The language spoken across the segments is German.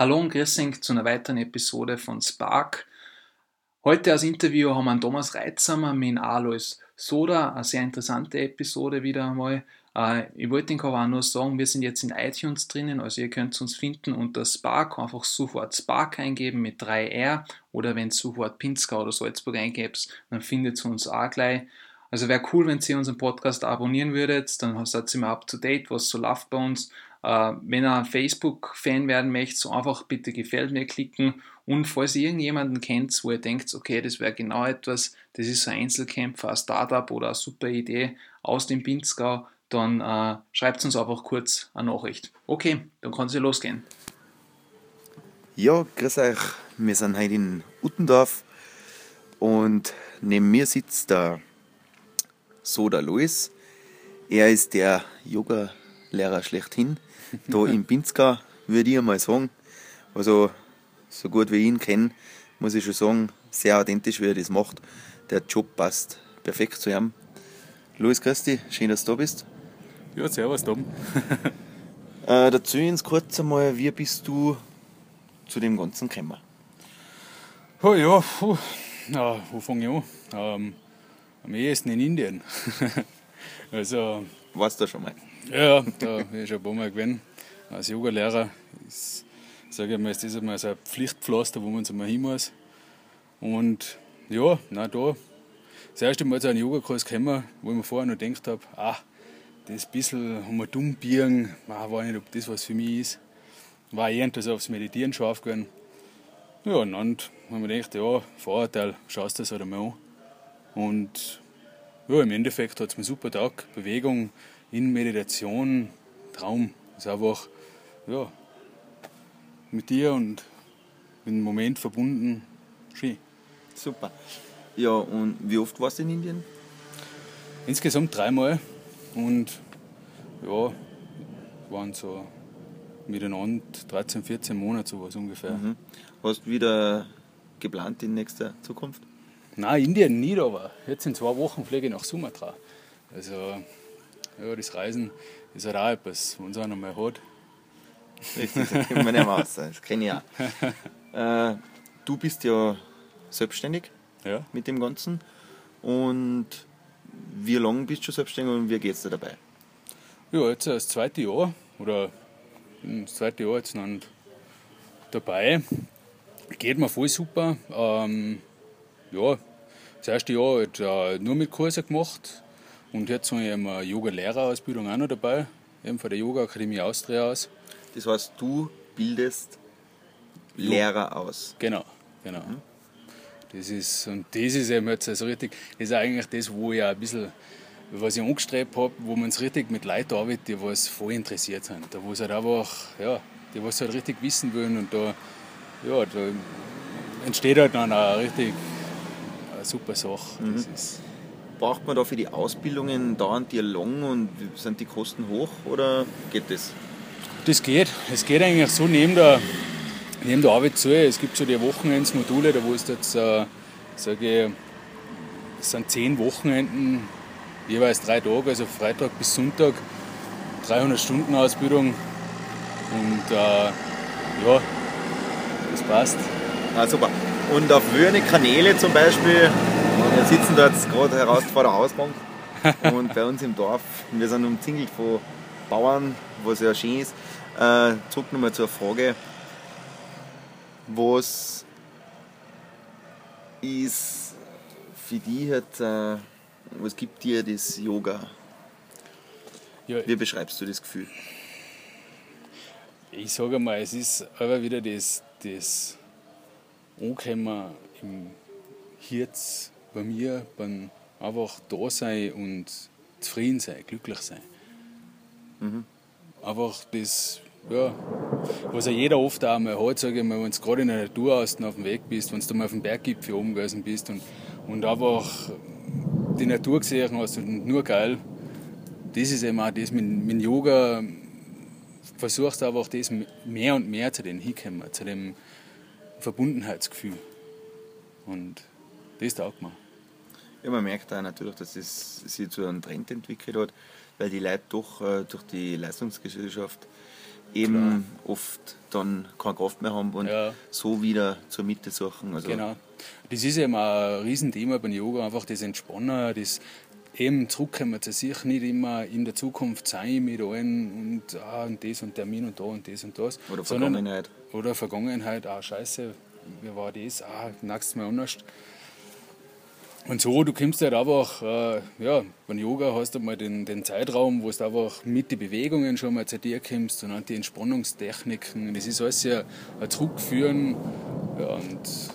Hallo und grüß euch zu einer weiteren Episode von Spark. Heute als Interview haben wir einen Thomas Reitsamer mit Alois Soda, eine sehr interessante Episode wieder einmal. Äh, ich wollte Ihnen aber auch nur sagen, wir sind jetzt in iTunes drinnen, also ihr könnt uns finden unter Spark, einfach sofort Spark eingeben mit 3R oder wenn ihr sofort Pinzgau oder Salzburg eingebt, dann findet ihr uns auch gleich. Also wäre cool, wenn ihr unseren Podcast abonnieren würdet, dann seid ihr immer up to date, was so läuft bei uns. Äh, wenn ihr Facebook-Fan werden möchtet, so einfach bitte gefällt mir klicken. Und falls ihr irgendjemanden kennt, wo ihr denkt, okay, das wäre genau etwas, das ist ein Einzelkämpfer, ein Startup oder eine super Idee aus dem Pinzgau, dann äh, schreibt uns einfach kurz eine Nachricht. Okay, dann kann es ja losgehen. Ja, grüß euch. Wir sind heute in Uttendorf und neben mir sitzt der Soda Luis. Er ist der Yoga-Lehrer schlechthin da in Pinzgau, würde ich einmal sagen. Also, so gut wie ich ihn kenne, muss ich schon sagen, sehr authentisch, wie er das macht. Der Job passt perfekt zu ihm. Luis Christi, schön, dass du da bist. Ja, servus, Tom. äh, erzähl uns kurz einmal, wie bist du zu dem Ganzen gekommen? Oh ja, puh. ja wo fange ich an? Ähm, am ehesten in Indien. also, Warst du schon mal? Ja, da bin ich schon ein paar Mal gewesen. Als Yogalehrer ist, sage ich mal, ist das einmal so ein Pflichtpflaster, wo man so mal hin muss. Und ja, na da, das erste Mal zu einem Yogakurs gekommen, wo ich mir vorher noch gedacht habe, ah, das bisschen einmal dumm biegen, ah, weiß nicht, ob das was für mich ist. War so aufs Meditieren scharf geworden. Ja, und dann haben wir gedacht, ja, Vorurteil, schaust das halt einmal an. Und ja, im Endeffekt hat es mir super Tag, Bewegung, in Meditation, Traum. Das ist einfach ja, mit dir und mit dem Moment verbunden. Schön. Super. Ja, und wie oft warst du in Indien? Insgesamt dreimal. Und ja, waren so miteinander 13, 14 Monate sowas ungefähr. Mhm. Hast du wieder geplant in nächster Zukunft? Nein, Indien nicht, aber jetzt in zwei Wochen fliege ich nach Sumatra. Also ja, das Reisen ist halt auch etwas, wenn es einer mal hat. Richtig, das kennt man nicht mehr. Das kenne ich auch. Äh, du bist ja selbstständig ja. mit dem Ganzen. Und wie lange bist du selbstständig und wie geht es dir dabei? Ja, jetzt das zweite Jahr oder das zweite Jahr jetzt dann dabei. Geht mir voll super. Ähm, ja, das erste Jahr hat äh, nur mit Kursen gemacht, und jetzt habe ich eine Yoga-Lehrerausbildung auch noch dabei, eben von der Yoga-Akademie Austria aus. Das heißt, du bildest Lehrer aus? Genau, genau. Mhm. Das ist, und das ist eben jetzt also richtig, das ist eigentlich das, wo ich auch ein bisschen, was ich angestrebt habe, wo man es richtig mit Leuten arbeitet, die was voll interessiert sind. Da wo es halt einfach, ja, die was halt richtig wissen wollen und da, ja, da entsteht halt dann auch richtig eine super Sache. Mhm. Das ist, braucht man da für die Ausbildungen dauernd die lang und sind die Kosten hoch oder geht das? Das geht. Es geht eigentlich so neben der, neben der Arbeit zu. Es gibt so die Wochenendsmodule, da wo es jetzt, äh, sage ich, es sind zehn Wochenenden, jeweils drei Tage, also Freitag bis Sonntag, 300 Stunden Ausbildung. Und äh, ja, das passt. Ah, super. Und auf welche Kanäle zum Beispiel wir sitzen jetzt gerade heraus vor der Hausbank und bei uns im Dorf, wir sind umzingelt von Bauern, was ja schön ist. Äh, zurück nochmal zur Frage, was ist für dich halt, äh, was gibt dir das Yoga? Ja, Wie beschreibst du das Gefühl? Ich sage mal, es ist aber wieder das, das Ankommen im Herz bei mir beim einfach da sein und zufrieden sein, glücklich sein. Mhm. Einfach das, ja, was ja jeder oft auch mal hat, sage ich mal, wenn du gerade in der Natur außen auf dem Weg bist, wenn du mal auf dem Berggipfel oben gewesen bist und, und einfach die Natur gesehen hast und nur geil, das ist eben auch das mit, mit Yoga, versuchst du einfach das mehr und mehr zu dem hinkommen, zu dem Verbundenheitsgefühl. Und das taugt mir. Ja, man merkt auch natürlich, dass es sich zu einem Trend entwickelt hat, weil die Leute doch äh, durch die Leistungsgesellschaft eben oft dann keine Kraft mehr haben und Ja. so wieder zur Mitte suchen. Also, Genau. Das ist eben ein Riesenthema beim Yoga, einfach das Entspannen, das eben zurückkommen zu sich, nicht immer in der Zukunft sein mit allen und, ah, und das und Termin und da und das und das. Oder sondern- Vergangenheit. Oder Vergangenheit, ah scheiße, wie war das, ah, nächstes Mal anders. Und so, du kommst halt einfach, äh, ja, beim Yoga hast du mal den, den Zeitraum, wo du einfach mit den Bewegungen schon mal zu dir kommst und dann die Entspannungstechniken. Das ist alles ja ein Zurückführen ja, und das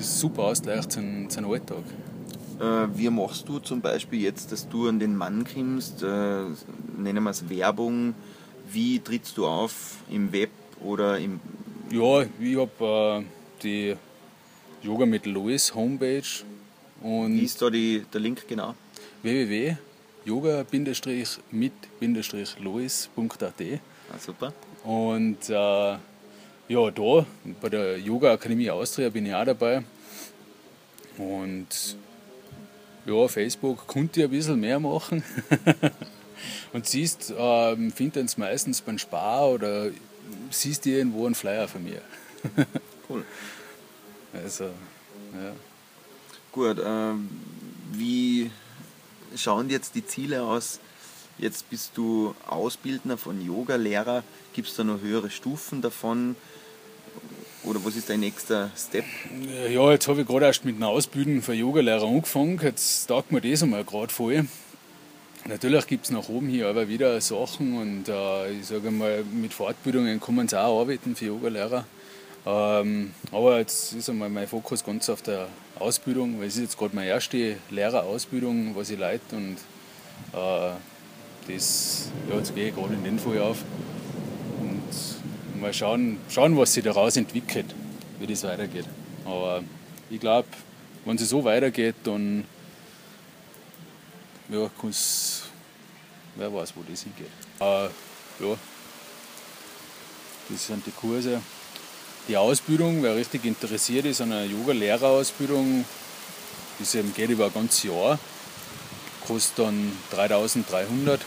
ist super ausgleicht zum, zum Alltag. Äh, wie machst du zum Beispiel jetzt, dass du an den Mann kommst, äh, nennen wir es Werbung, wie trittst du auf im Web oder im... Ja, ich habe äh, die Yoga mit Lois Homepage und Wie ist da die, der Link genau? www.yoga-mit-lois.at Ah, super. und äh, ja, da bei der Yoga Akademie Austria bin ich auch dabei und ja, Facebook konnte ich ein bisschen mehr machen und siehst, ähm, findet es meistens beim Spar oder siehst irgendwo einen Flyer von mir. Cool. Also, ja. Gut, ähm, wie schauen jetzt die Ziele aus? Jetzt bist du Ausbildner von Yoga-Lehrer. Gibt es da noch höhere Stufen davon? Oder was ist dein nächster Step? Ja, jetzt habe ich gerade erst mit einer Ausbildung für Yogalehrer angefangen. Jetzt taugt mir das einmal gerade voll. Natürlich gibt es nach oben hier aber wieder Sachen und äh, ich sage mal, mit Fortbildungen kann man auch arbeiten für Yogalehrer. Ähm, aber jetzt ist einmal mein Fokus ganz auf der Ausbildung, weil es ist jetzt gerade meine erste Lehrerausbildung, was ich leite und äh, das, ja, jetzt gehe ich gerade in den Fall auf und mal schauen, schauen, was sich daraus entwickelt, wie das weitergeht. Aber ich glaube, wenn es so weitergeht, dann ja, kann's, wer weiß, wo das hingeht. Äh, ja, das sind die Kurse. Die Ausbildung, wer richtig interessiert ist an einer Yoga-Lehrerausbildung, das eben geht über ein ganzes Jahr, kostet dann 3300.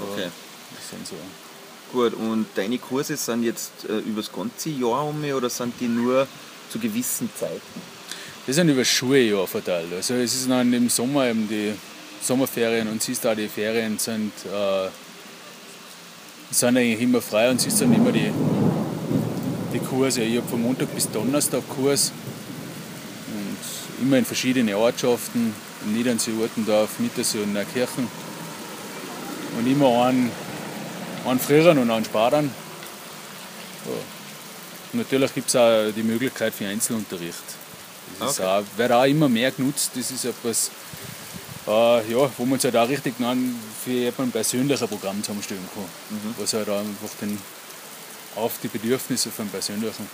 Okay. Das sind so. Gut, und deine Kurse sind jetzt äh, über das ganze Jahr um oder sind die nur zu gewissen Zeiten? Das sind über das Schuljahr verteilt. Also es ist dann im Sommer eben die Sommerferien und siehst auch die Ferien sind, äh, sind eigentlich immer frei und siehst dann immer die, die Kurse. Ich habe von Montag bis Donnerstag Kurs und immer in verschiedenen Ortschaften, in Niedernsee, Urtendorf, Mittersee und Neukirchen. Und immer einen, einen Frierern und einen Sparern. Ja. Natürlich gibt es auch die Möglichkeit für Einzelunterricht. Das ist Okay. auch, wird auch immer mehr genutzt. Das ist etwas, äh, ja, wo man sich halt auch richtig dann für ein persönlicher Programm zusammenstellen kann. Was halt auch einfach den, auf die Bedürfnisse von Persönlichen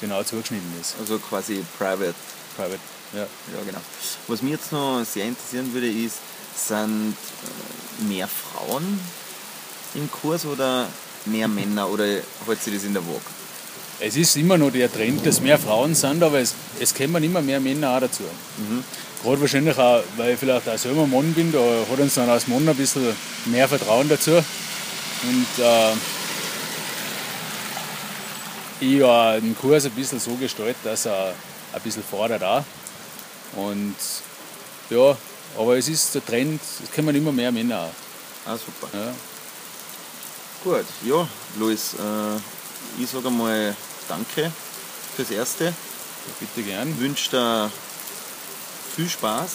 genau zugeschnitten ist. Also quasi private. Private. Ja. Ja, genau. Was mich jetzt noch sehr interessieren würde, ist, sind äh, mehr Frauen im Kurs oder mehr Männer oder hält sich das in der Waage? Es ist immer noch der Trend, dass mehr Frauen sind, aber es, es kommen immer mehr Männer auch dazu. Gerade wahrscheinlich auch, weil ich vielleicht auch selber Mann bin, da hat uns dann als Mann ein bisschen mehr Vertrauen dazu. Und äh, ich habe den Kurs ein bisschen so gestaltet, dass er ein bisschen fordert auch. Und ja, aber es ist der Trend, es kommen immer mehr Männer auch. Ah, super. Ja. Gut, ja, Luis, äh, ich sage einmal Danke fürs Erste. Bitte gern. wünsche dir viel Spaß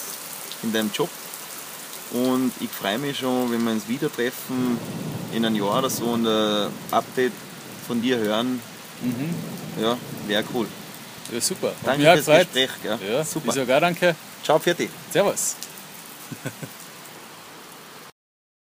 in deinem Job und ich freue mich schon, wenn wir uns wieder treffen in einem Jahr oder so und ein Update von dir hören. Ja, wäre cool. Ja, super. Hat Danke fürs. Gespräch. Gell? Ja, Super. Ich sage danke. Ciao, Fertig. Servus.